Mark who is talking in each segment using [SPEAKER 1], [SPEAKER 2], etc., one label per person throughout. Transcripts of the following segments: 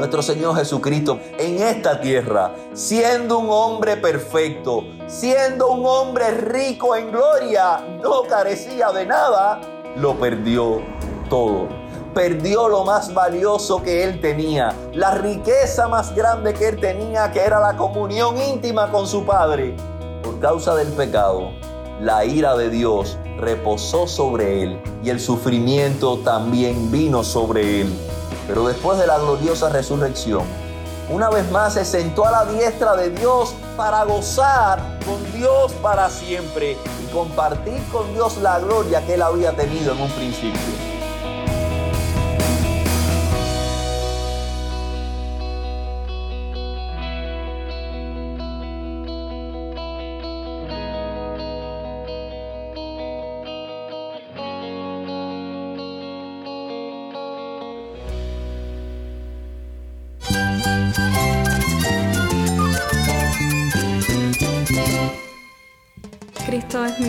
[SPEAKER 1] nuestro Señor Jesucristo en esta tierra, siendo un hombre perfecto, siendo un hombre rico en gloria, no carecía de nada, lo perdió todo. Perdió lo más valioso que él tenía, la riqueza más grande que él tenía, que era la comunión íntima con su Padre. Por causa del pecado, la ira de Dios reposó sobre él y el sufrimiento también vino sobre él. Pero después de la gloriosa resurrección, una vez más se sentó a la diestra de Dios para gozar con Dios para siempre y compartir con Dios la gloria que él había tenido en un principio.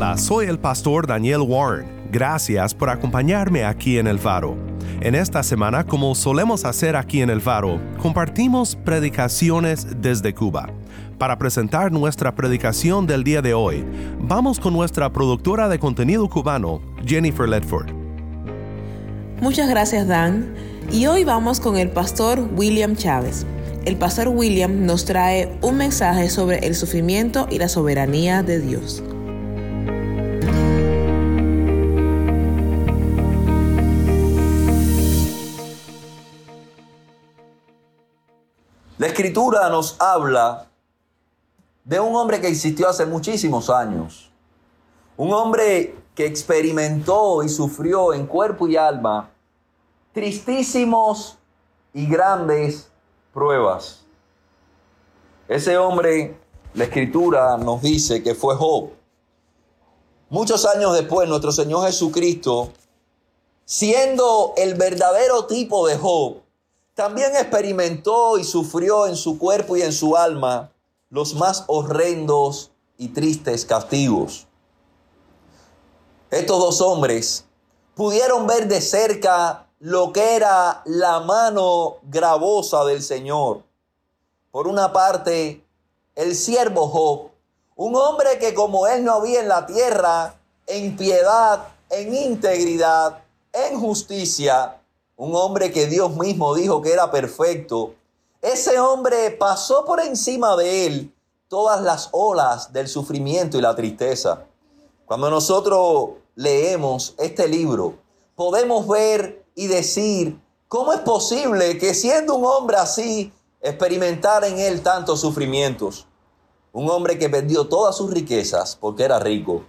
[SPEAKER 2] Hola, soy el pastor Daniel Warren. Gracias por acompañarme aquí en El Faro. En esta semana, como solemos hacer aquí en El Faro, compartimos predicaciones desde Cuba. Para presentar nuestra predicación del día de hoy, vamos con nuestra productora de contenido cubano, Jennifer Ledford.
[SPEAKER 3] Muchas gracias, Dan. Y hoy vamos con el pastor William Chávez. El pastor William nos trae un mensaje sobre el sufrimiento y la soberanía de Dios.
[SPEAKER 1] Escritura nos habla de un hombre que existió hace muchísimos años. Un hombre que experimentó y sufrió en cuerpo y alma tristísimos y grandes pruebas. Ese hombre, la escritura nos dice que fue Job. Muchos años después, nuestro Señor Jesucristo, siendo el verdadero tipo de Job, también experimentó y sufrió en su cuerpo y en su alma los más horrendos y tristes castigos. Estos dos hombres pudieron ver de cerca lo que era la mano gravosa del Señor. Por una parte, el siervo Job, un hombre que como él no había en la tierra, en piedad, en integridad, en justicia, un hombre que Dios mismo dijo que era perfecto, ese hombre pasó por encima de él todas las olas del sufrimiento y la tristeza. Cuando nosotros leemos este libro, podemos ver y decir, ¿cómo es posible que siendo un hombre así, experimentar en él tantos sufrimientos? Un hombre que perdió todas sus riquezas porque era rico.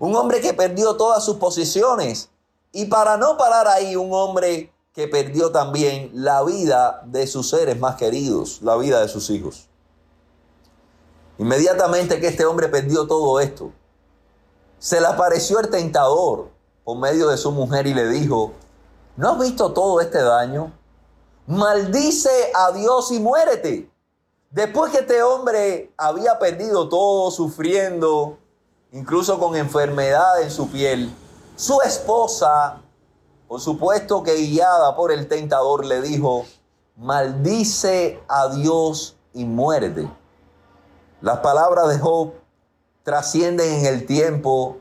[SPEAKER 1] Un hombre que perdió todas sus posiciones. Y para no parar ahí, un hombre que perdió también la vida de sus seres más queridos, la vida de sus hijos. Inmediatamente que este hombre perdió todo esto, se le apareció el tentador por medio de su mujer y le dijo, ¿no has visto todo este daño? Maldice a Dios y muérete. Después que este hombre había perdido todo, sufriendo, incluso con enfermedad en su piel, su esposa por supuesto que guiada por el tentador le dijo, maldice a Dios y muérete. Las palabras de Job trascienden en el tiempo,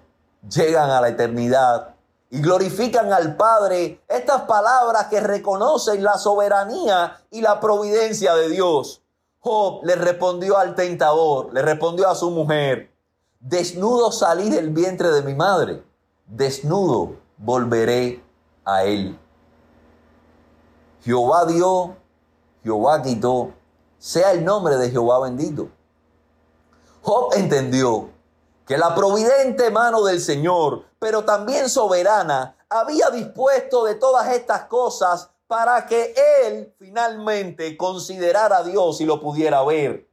[SPEAKER 1] llegan a la eternidad y glorifican al Padre estas palabras que reconocen la soberanía y la providencia de Dios. Job le respondió al tentador, le respondió a su mujer, desnudo salí del vientre de mi madre, desnudo volveré a él. Jehová dio, Jehová quitó, sea el nombre de Jehová bendito. Job entendió que la providente mano del Señor, pero también soberana, había dispuesto de todas estas cosas para que él finalmente considerara a Dios y lo pudiera ver.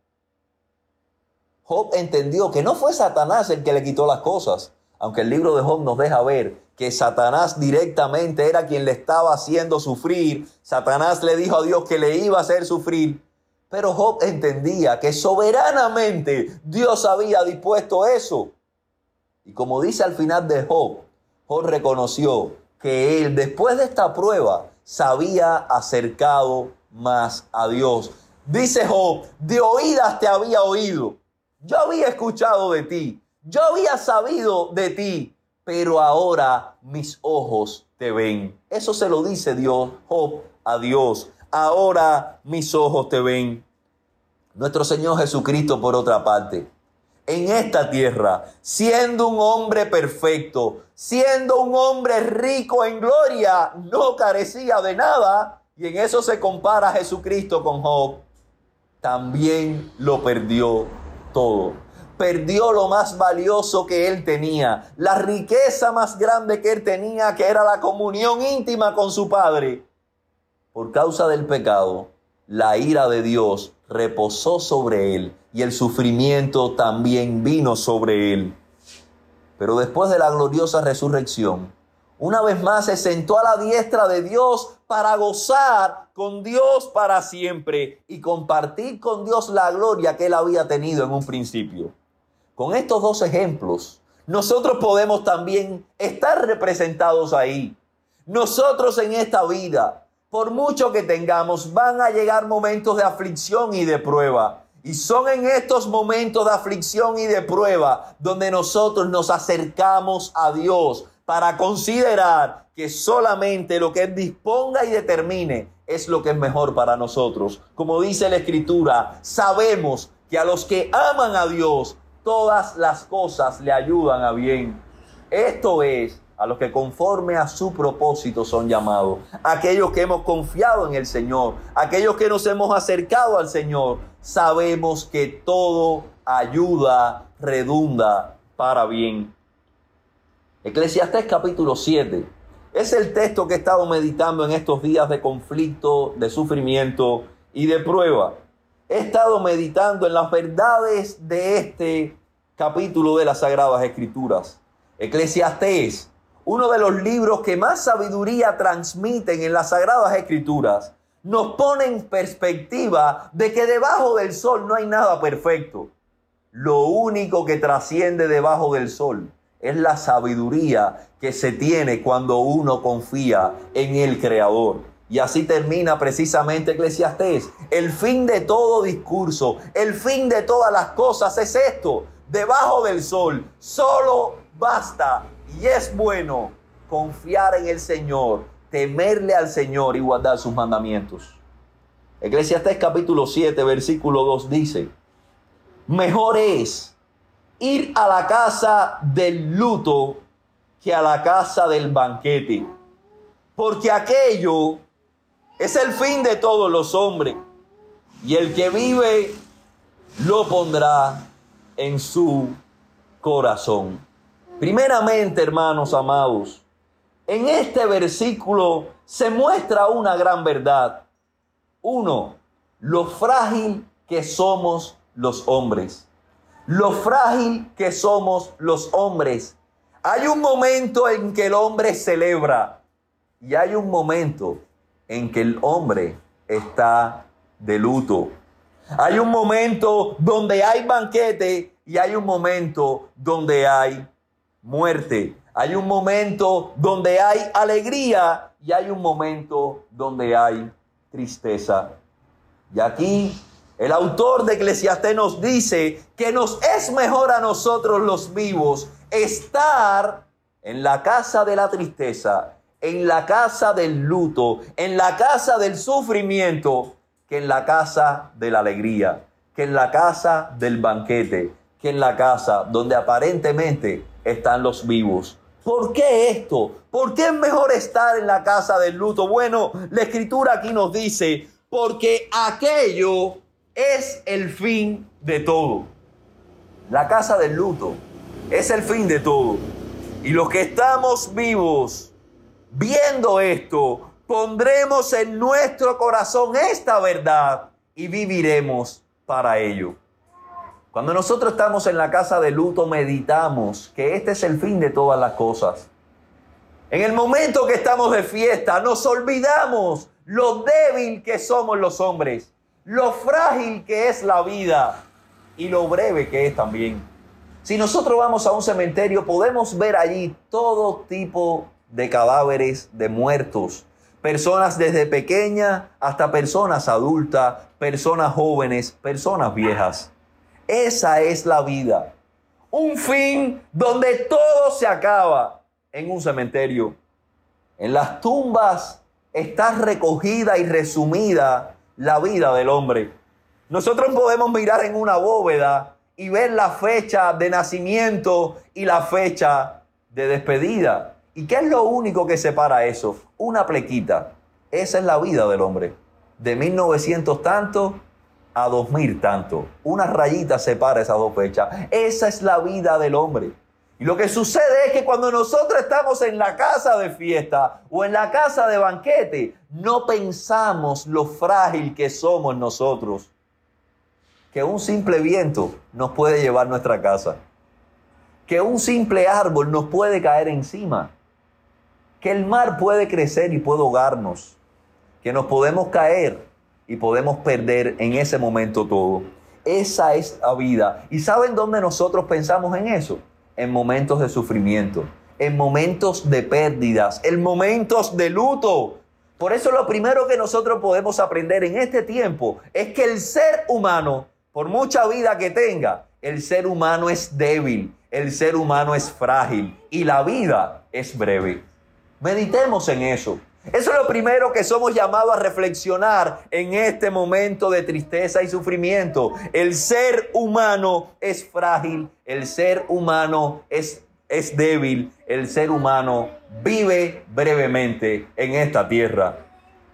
[SPEAKER 1] Job entendió que no fue Satanás el que le quitó las cosas, aunque el libro de Job nos deja ver que Satanás directamente era quien le estaba haciendo sufrir. Satanás le dijo a Dios que le iba a hacer sufrir. Pero Job entendía que soberanamente Dios había dispuesto eso. Y como dice al final de Job, Job reconoció que él después de esta prueba se había acercado más a Dios. Dice Job, de oídas te había oído, yo había escuchado de ti, yo había sabido de ti, pero ahora mis ojos te ven. Eso se lo dice Dios, Job, a Dios. Ahora mis ojos te ven. Nuestro Señor Jesucristo, por otra parte, en esta tierra, siendo un hombre perfecto, siendo un hombre rico en gloria, no carecía de nada, y en eso se compara Jesucristo con Job, también lo perdió todo. Perdió lo más valioso que él tenía, la riqueza más grande que él tenía, que era la comunión íntima con su Padre. Por causa del pecado, la ira de Dios reposó sobre él y el sufrimiento también vino sobre él. Pero después de la gloriosa resurrección, una vez más se sentó a la diestra de Dios para gozar con Dios para siempre y compartir con Dios la gloria que él había tenido en un principio. Con estos dos ejemplos, nosotros podemos también estar representados ahí. Nosotros en esta vida, por mucho que tengamos, van a llegar momentos de aflicción y de prueba. Y son en estos momentos de aflicción y de prueba donde nosotros nos acercamos a Dios para considerar que solamente lo que Él disponga y determine es lo que es mejor para nosotros. Como dice la Escritura, sabemos que a los que aman a Dios, todas las cosas le ayudan a bien. Esto es a los que conforme a su propósito son llamados, aquellos que hemos confiado en el Señor, aquellos que nos hemos acercado al Señor, sabemos que todo ayuda, redunda para bien. Eclesiastés capítulo 7 es el texto que he estado meditando en estos días de conflicto, de sufrimiento y de prueba. He estado meditando en las verdades de este capítulo de las Sagradas Escrituras. Eclesiastés, uno de los libros que más sabiduría transmiten en las Sagradas Escrituras, nos pone en perspectiva de que debajo del sol no hay nada perfecto. Lo único que trasciende debajo del sol es la sabiduría que se tiene cuando uno confía en el Creador. Y así termina precisamente Eclesiastés. El fin de todo discurso, el fin de todas las cosas es esto. Debajo del sol solo basta y es bueno confiar en el Señor, temerle al Señor y guardar sus mandamientos. Eclesiastés capítulo 7, versículo 2 dice, mejor es ir a la casa del luto que a la casa del banquete. Porque aquello es el fin de todos los hombres. Y el que vive lo pondrá en su corazón. Primeramente, hermanos amados, en este versículo se muestra una gran verdad. Uno, lo frágil que somos los hombres lo frágil que somos los hombres. Hay un momento en que el hombre celebra y hay un momento en que el hombre está de luto. Hay un momento donde hay banquete y hay un momento donde hay muerte. Hay un momento donde hay alegría y hay un momento donde hay tristeza. Y aquí el autor de Eclesiastés nos dice que nos es mejor a nosotros los vivos estar en la casa de la tristeza, en la casa del luto, en la casa del sufrimiento, que en la casa de la alegría, que en la casa del banquete, que en la casa donde aparentemente están los vivos. ¿Por qué esto? ¿Por qué es mejor estar en la casa del luto? Bueno, la escritura aquí nos dice, porque aquello es el fin de todo. La casa del luto es el fin de todo. Y los que estamos vivos, viendo esto, pondremos en nuestro corazón esta verdad y viviremos para ello. Cuando nosotros estamos en la casa de luto, meditamos que este es el fin de todas las cosas. En el momento que estamos de fiesta, nos olvidamos lo débil que somos los hombres, lo frágil que es la vida y lo breve que es también. Si nosotros vamos a un cementerio, podemos ver allí todo tipo de cadáveres de muertos, personas desde pequeñas hasta personas adultas, personas jóvenes, personas viejas. Esa es la vida. Un fin donde todo se acaba en un cementerio. En las tumbas está recogida y resumida la vida del hombre. Nosotros podemos mirar en una bóveda y ver la fecha de nacimiento y la fecha de despedida. ¿Y qué es lo único que separa eso? Una plequita. Esa es la vida del hombre. De 1900 tanto a 2000 tanto. Una rayita separa esas dos fechas. Esa es la vida del hombre. Y lo que sucede es que cuando nosotros estamos en la casa de fiesta o en la casa de banquete, no pensamos lo frágil que somos nosotros. Que un simple viento nos puede llevar nuestra casa. Que un simple árbol nos puede caer encima. Que el mar puede crecer y puede ahogarnos. Que nos podemos caer y podemos perder en ese momento todo. Esa es la vida. ¿Y saben dónde nosotros pensamos en eso? En momentos de sufrimiento, en momentos de pérdidas, en momentos de luto. Por eso lo primero que nosotros podemos aprender en este tiempo es que el ser humano, por mucha vida que tenga, el ser humano es débil, el ser humano es frágil y la vida es breve. Meditemos en eso. Eso es lo primero que somos llamados a reflexionar en este momento de tristeza y sufrimiento. El ser humano es frágil, el ser humano es, es débil, el ser humano vive brevemente en esta tierra.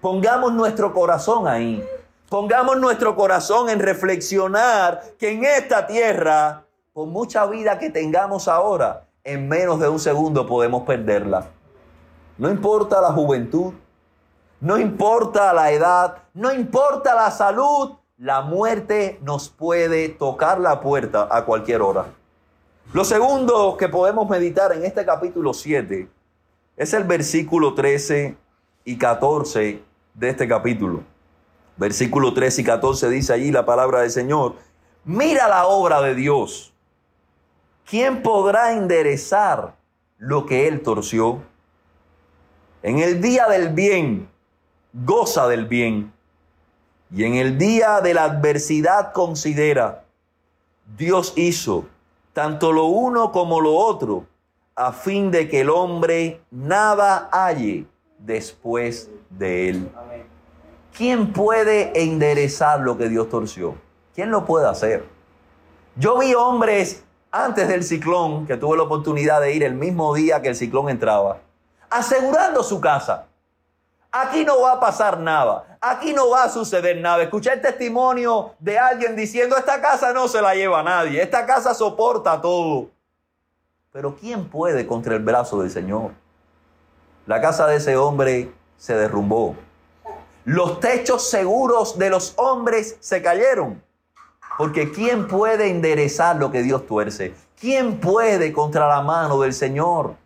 [SPEAKER 1] Pongamos nuestro corazón ahí. Pongamos nuestro corazón en reflexionar que en esta tierra, por mucha vida que tengamos ahora, en menos de un segundo podemos perderla. No importa la juventud, no importa la edad, no importa la salud, la muerte nos puede tocar la puerta a cualquier hora. Lo segundo que podemos meditar en este capítulo 7 es el versículo 13 y 14 de este capítulo. Versículo 13 y 14 dice allí la palabra del Señor, mira la obra de Dios. ¿Quién podrá enderezar lo que Él torció? En el día del bien, goza del bien. Y en el día de la adversidad considera, Dios hizo tanto lo uno como lo otro, a fin de que el hombre nada halle después de él. ¿Quién puede enderezar lo que Dios torció? ¿Quién lo puede hacer? Yo vi hombres antes del ciclón, que tuve la oportunidad de ir el mismo día que el ciclón entraba, asegurando su casa. Aquí no va a pasar nada. Aquí no va a suceder nada. Escuché el testimonio de alguien diciendo, esta casa no se la lleva nadie. Esta casa soporta todo. Pero ¿quién puede contra el brazo del Señor? La casa de ese hombre se derrumbó. Los techos seguros de los hombres se cayeron. Porque ¿quién puede enderezar lo que Dios tuerce? ¿Quién puede contra la mano del Señor?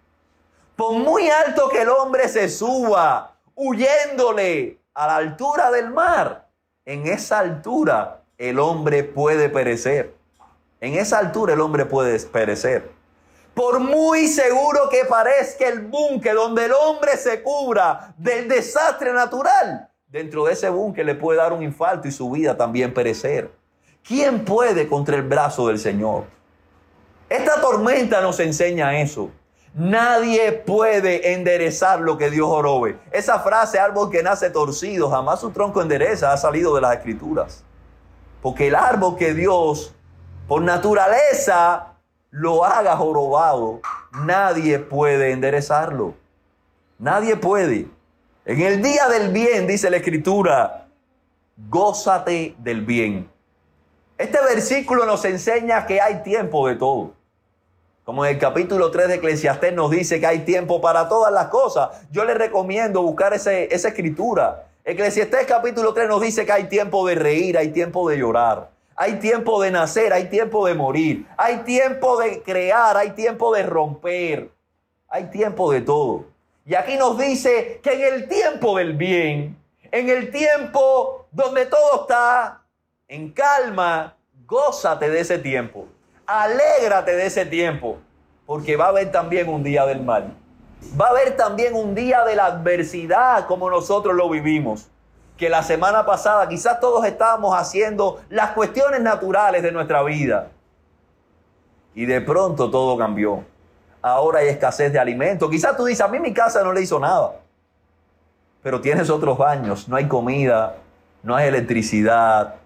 [SPEAKER 1] Por muy alto que el hombre se suba, huyéndole a la altura del mar, en esa altura el hombre puede perecer. En esa altura el hombre puede perecer. Por muy seguro que parezca el búnker donde el hombre se cubra del desastre natural, dentro de ese búnker le puede dar un infarto y su vida también perecer. ¿Quién puede contra el brazo del Señor? Esta tormenta nos enseña eso. Nadie puede enderezar lo que Dios orobe. Esa frase, árbol que nace torcido, jamás su tronco endereza, ha salido de las escrituras. Porque el árbol que Dios, por naturaleza, lo haga jorobado, nadie puede enderezarlo. Nadie puede. En el día del bien, dice la escritura, gózate del bien. Este versículo nos enseña que hay tiempo de todo. Como en el capítulo 3 de Eclesiastés nos dice que hay tiempo para todas las cosas. Yo les recomiendo buscar ese, esa escritura. Eclesiastés capítulo 3 nos dice que hay tiempo de reír, hay tiempo de llorar. Hay tiempo de nacer, hay tiempo de morir. Hay tiempo de crear, hay tiempo de romper. Hay tiempo de todo. Y aquí nos dice que en el tiempo del bien, en el tiempo donde todo está en calma, gózate de ese tiempo. Alégrate de ese tiempo, porque va a haber también un día del mal. Va a haber también un día de la adversidad como nosotros lo vivimos. Que la semana pasada quizás todos estábamos haciendo las cuestiones naturales de nuestra vida. Y de pronto todo cambió. Ahora hay escasez de alimentos. Quizás tú dices, a mí mi casa no le hizo nada. Pero tienes otros baños, no hay comida, no hay electricidad.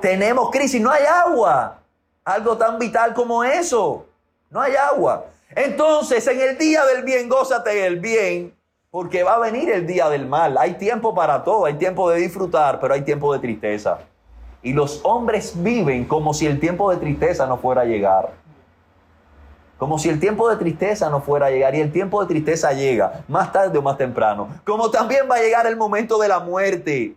[SPEAKER 1] Tenemos crisis, no hay agua. Algo tan vital como eso. No hay agua. Entonces, en el día del bien, gózate el bien, porque va a venir el día del mal. Hay tiempo para todo, hay tiempo de disfrutar, pero hay tiempo de tristeza. Y los hombres viven como si el tiempo de tristeza no fuera a llegar. Como si el tiempo de tristeza no fuera a llegar. Y el tiempo de tristeza llega, más tarde o más temprano. Como también va a llegar el momento de la muerte.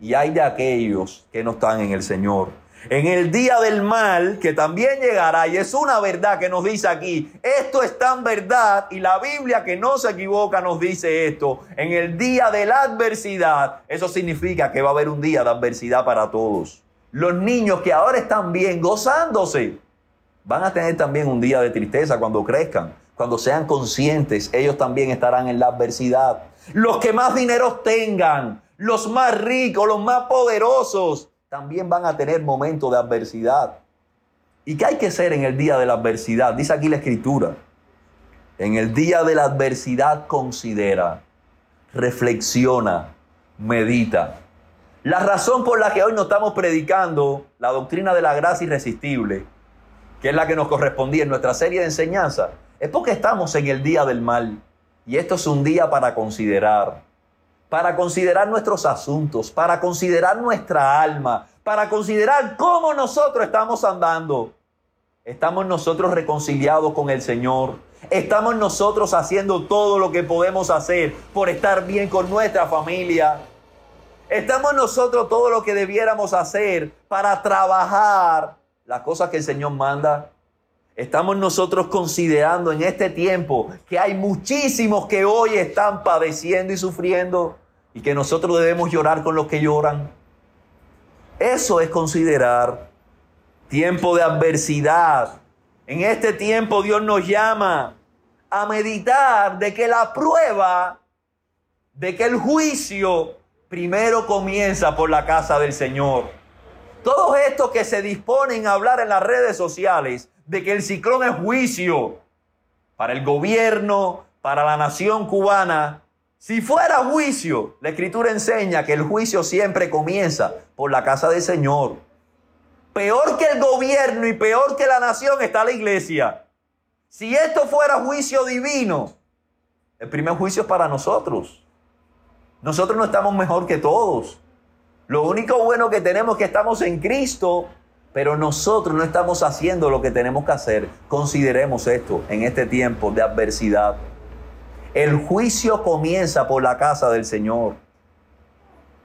[SPEAKER 1] Y hay de aquellos que no están en el Señor en el día del mal que también llegará. Y es una verdad que nos dice aquí. Esto es tan verdad y la Biblia que no se equivoca nos dice esto. En el día de la adversidad, eso significa que va a haber un día de adversidad para todos. Los niños que ahora están bien, gozándose, van a tener también un día de tristeza cuando crezcan. Cuando sean conscientes, ellos también estarán en la adversidad. Los que más dinero tengan, los más ricos, los más poderosos, también van a tener momentos de adversidad. ¿Y qué hay que hacer en el día de la adversidad? Dice aquí la escritura. En el día de la adversidad considera, reflexiona, medita. La razón por la que hoy no estamos predicando la doctrina de la gracia irresistible, que es la que nos correspondía en nuestra serie de enseñanza, es porque estamos en el día del mal. Y esto es un día para considerar para considerar nuestros asuntos, para considerar nuestra alma, para considerar cómo nosotros estamos andando. Estamos nosotros reconciliados con el Señor. Estamos nosotros haciendo todo lo que podemos hacer por estar bien con nuestra familia. Estamos nosotros todo lo que debiéramos hacer para trabajar las cosas que el Señor manda. Estamos nosotros considerando en este tiempo que hay muchísimos que hoy están padeciendo y sufriendo y que nosotros debemos llorar con los que lloran. Eso es considerar tiempo de adversidad. En este tiempo Dios nos llama a meditar de que la prueba, de que el juicio primero comienza por la casa del Señor. Todos estos que se disponen a hablar en las redes sociales de que el ciclón es juicio para el gobierno, para la nación cubana, si fuera juicio, la escritura enseña que el juicio siempre comienza por la casa del Señor. Peor que el gobierno y peor que la nación está la iglesia. Si esto fuera juicio divino, el primer juicio es para nosotros. Nosotros no estamos mejor que todos. Lo único bueno que tenemos es que estamos en Cristo, pero nosotros no estamos haciendo lo que tenemos que hacer. Consideremos esto en este tiempo de adversidad. El juicio comienza por la casa del Señor.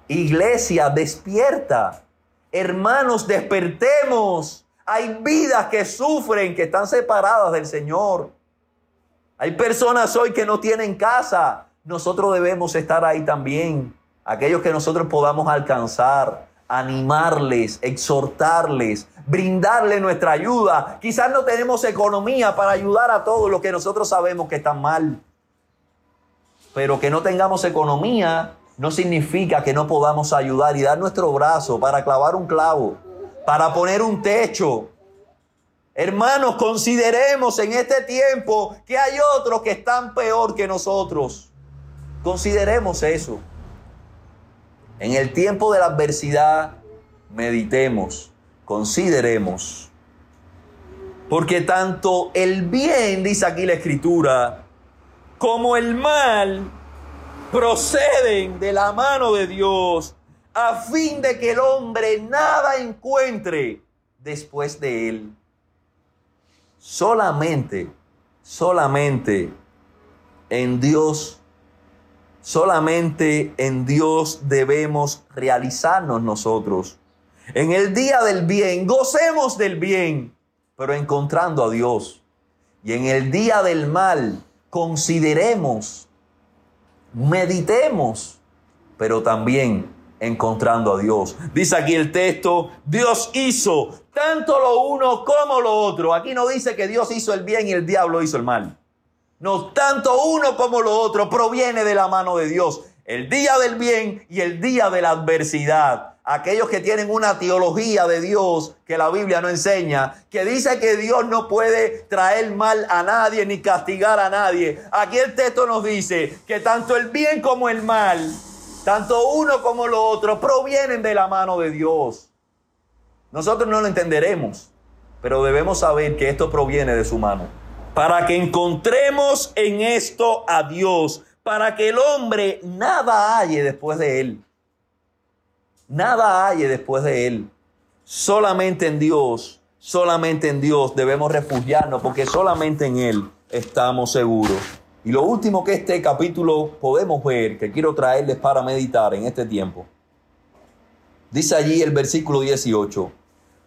[SPEAKER 1] Iglesia, despierta. Hermanos, despertemos. Hay vidas que sufren, que están separadas del Señor. Hay personas hoy que no tienen casa. Nosotros debemos estar ahí también. Aquellos que nosotros podamos alcanzar, animarles, exhortarles, brindarles nuestra ayuda. Quizás no tenemos economía para ayudar a todos los que nosotros sabemos que están mal. Pero que no tengamos economía no significa que no podamos ayudar y dar nuestro brazo para clavar un clavo, para poner un techo. Hermanos, consideremos en este tiempo que hay otros que están peor que nosotros. Consideremos eso. En el tiempo de la adversidad, meditemos, consideremos. Porque tanto el bien, dice aquí la escritura, como el mal proceden de la mano de Dios a fin de que el hombre nada encuentre después de él. solamente, solamente en Dios, solamente en Dios debemos realizarnos nosotros. En el día del bien, gocemos del bien, pero encontrando a Dios. Y en el día del mal, consideremos, meditemos, pero también encontrando a Dios. Dice aquí el texto, Dios hizo tanto lo uno como lo otro. Aquí no dice que Dios hizo el bien y el diablo hizo el mal. No, tanto uno como lo otro proviene de la mano de Dios. El día del bien y el día de la adversidad. Aquellos que tienen una teología de Dios que la Biblia no enseña, que dice que Dios no puede traer mal a nadie ni castigar a nadie. Aquí el texto nos dice que tanto el bien como el mal tanto uno como lo otro provienen de la mano de Dios. Nosotros no lo entenderemos, pero debemos saber que esto proviene de su mano. Para que encontremos en esto a Dios, para que el hombre nada halle después de él. Nada halle después de él. Solamente en Dios, solamente en Dios debemos refugiarnos, porque solamente en Él estamos seguros. Y lo último que este capítulo podemos ver, que quiero traerles para meditar en este tiempo, dice allí el versículo 18,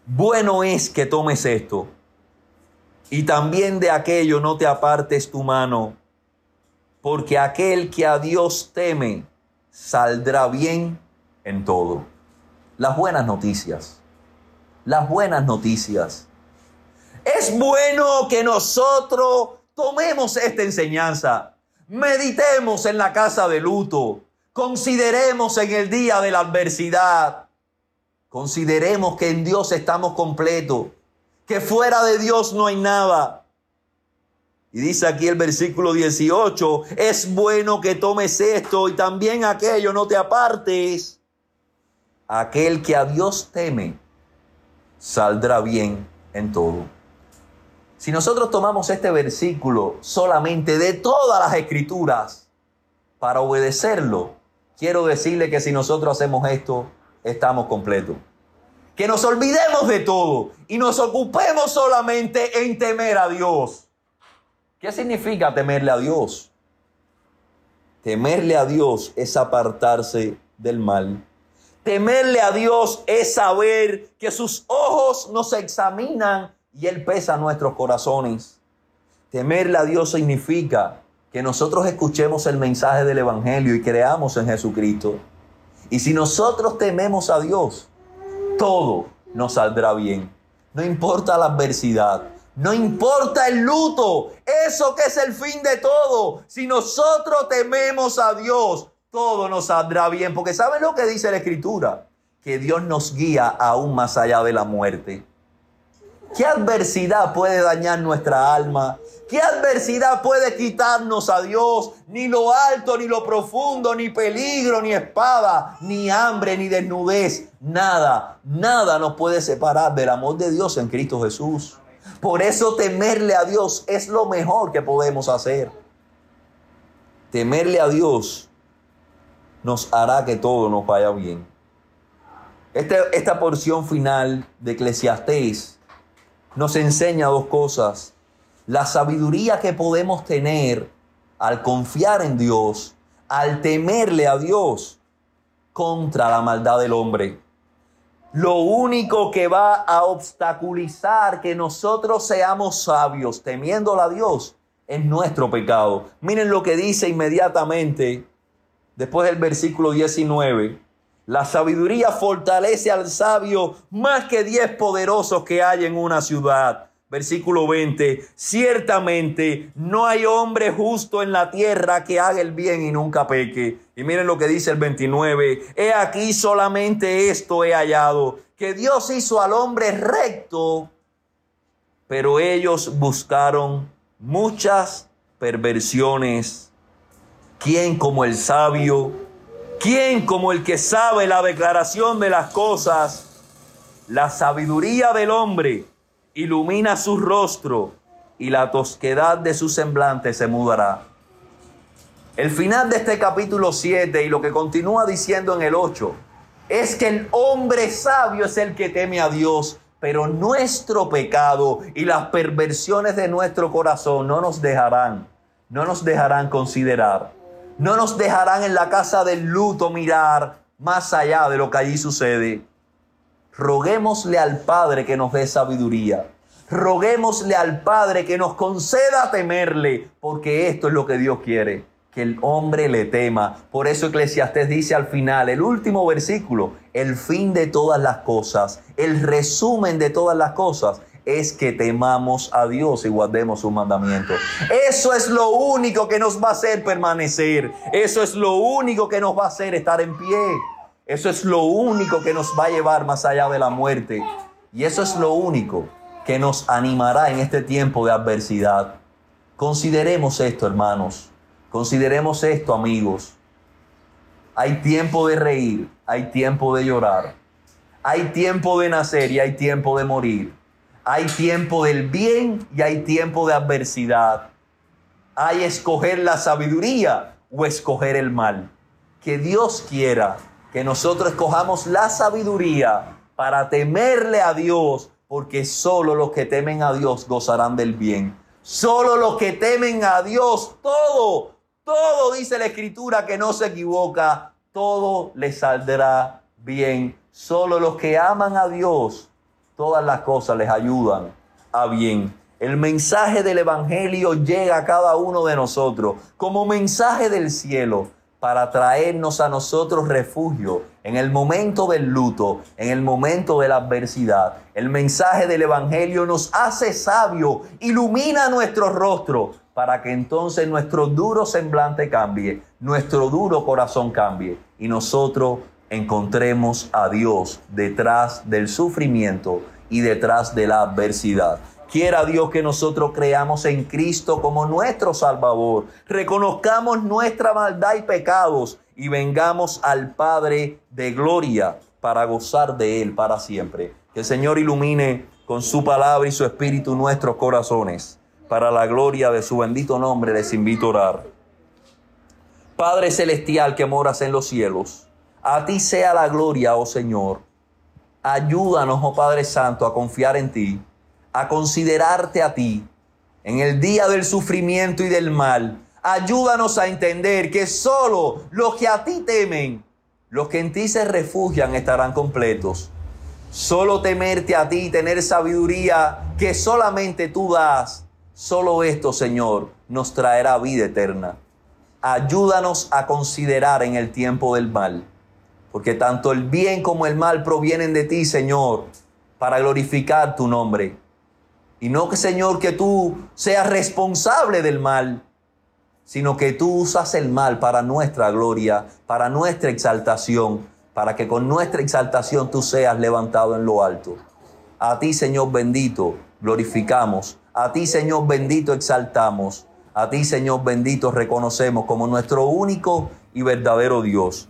[SPEAKER 1] bueno es que tomes esto, y también de aquello no te apartes tu mano, porque aquel que a Dios teme saldrá bien en todo. Las buenas noticias, las buenas noticias. Es bueno que nosotros Tomemos esta enseñanza, meditemos en la casa de luto, consideremos en el día de la adversidad, consideremos que en Dios estamos completos, que fuera de Dios no hay nada. Y dice aquí el versículo 18, es bueno que tomes esto y también aquello, no te apartes. Aquel que a Dios teme, saldrá bien en todo. Si nosotros tomamos este versículo solamente de todas las escrituras para obedecerlo, quiero decirle que si nosotros hacemos esto, estamos completos. Que nos olvidemos de todo y nos ocupemos solamente en temer a Dios. ¿Qué significa temerle a Dios? Temerle a Dios es apartarse del mal. Temerle a Dios es saber que sus ojos nos examinan y Él pesa nuestros corazones. Temerle a Dios significa que nosotros escuchemos el mensaje del Evangelio y creamos en Jesucristo. Y si nosotros tememos a Dios, todo nos saldrá bien. No importa la adversidad, no importa el luto, eso que es el fin de todo. Si nosotros tememos a Dios, todo nos saldrá bien. Porque ¿saben lo que dice la Escritura? Que Dios nos guía aún más allá de la muerte. ¿Qué adversidad puede dañar nuestra alma? ¿Qué adversidad puede quitarnos a Dios? Ni lo alto, ni lo profundo, ni peligro, ni espada, ni hambre, ni desnudez. Nada, nada nos puede separar del amor de Dios en Cristo Jesús. Por eso temerle a Dios es lo mejor que podemos hacer. Temerle a Dios nos hará que todo nos vaya bien. Este, esta porción final de Eclesiastés nos enseña dos cosas. La sabiduría que podemos tener al confiar en Dios, al temerle a Dios contra la maldad del hombre. Lo único que va a obstaculizar que nosotros seamos sabios temiéndole a Dios es nuestro pecado. Miren lo que dice inmediatamente después del versículo 19. La sabiduría fortalece al sabio más que diez poderosos que hay en una ciudad. Versículo 20, ciertamente no hay hombre justo en la tierra que haga el bien y nunca peque. Y miren lo que dice el 29, he aquí solamente esto he hallado, que Dios hizo al hombre recto, pero ellos buscaron muchas perversiones. ¿Quién como el sabio? ¿Quién como el que sabe la declaración de las cosas? La sabiduría del hombre ilumina su rostro y la tosquedad de su semblante se mudará. El final de este capítulo 7 y lo que continúa diciendo en el 8 es que el hombre sabio es el que teme a Dios, pero nuestro pecado y las perversiones de nuestro corazón no nos dejarán, no nos dejarán considerar, no nos dejarán en la casa del luto mirar más allá de lo que allí sucede. Roguémosle al Padre que nos dé sabiduría. Roguémosle al Padre que nos conceda temerle, porque esto es lo que Dios quiere, que el hombre le tema. Por eso Eclesiastés dice al final, el último versículo, el fin de todas las cosas, el resumen de todas las cosas es que temamos a Dios y guardemos sus mandamientos. Eso es lo único que nos va a hacer permanecer. Eso es lo único que nos va a hacer estar en pie. Eso es lo único que nos va a llevar más allá de la muerte. Y eso es lo único que nos animará en este tiempo de adversidad. Consideremos esto, hermanos. Consideremos esto, amigos. Hay tiempo de reír, hay tiempo de llorar. Hay tiempo de nacer y hay tiempo de morir. Hay tiempo del bien y hay tiempo de adversidad. Hay escoger la sabiduría o escoger el mal. Que Dios quiera que nosotros escojamos la sabiduría para temerle a Dios, porque solo los que temen a Dios gozarán del bien. Solo los que temen a Dios, todo, todo dice la escritura que no se equivoca, todo les saldrá bien. Solo los que aman a Dios todas las cosas les ayudan a bien. El mensaje del Evangelio llega a cada uno de nosotros como mensaje del cielo para traernos a nosotros refugio en el momento del luto, en el momento de la adversidad. El mensaje del Evangelio nos hace sabio, ilumina nuestro rostro para que entonces nuestro duro semblante cambie, nuestro duro corazón cambie y nosotros encontremos a Dios detrás del sufrimiento y detrás de la adversidad. Quiera Dios que nosotros creamos en Cristo como nuestro Salvador, reconozcamos nuestra maldad y pecados y vengamos al Padre de gloria para gozar de Él para siempre. Que el Señor ilumine con su palabra y su espíritu nuestros corazones. Para la gloria de su bendito nombre les invito a orar. Padre celestial que moras en los cielos, a ti sea la gloria, oh Señor. Ayúdanos, oh Padre Santo, a confiar en ti, a considerarte a ti en el día del sufrimiento y del mal. Ayúdanos a entender que solo los que a ti temen, los que en ti se refugian, estarán completos. Solo temerte a ti, tener sabiduría que solamente tú das, solo esto, Señor, nos traerá vida eterna. Ayúdanos a considerar en el tiempo del mal porque tanto el bien como el mal provienen de ti, Señor, para glorificar tu nombre. Y no que, Señor, que tú seas responsable del mal, sino que tú usas el mal para nuestra gloria, para nuestra exaltación, para que con nuestra exaltación tú seas levantado en lo alto. A ti, Señor bendito, glorificamos. A ti, Señor bendito, exaltamos. A ti, Señor bendito, reconocemos como nuestro único y verdadero Dios.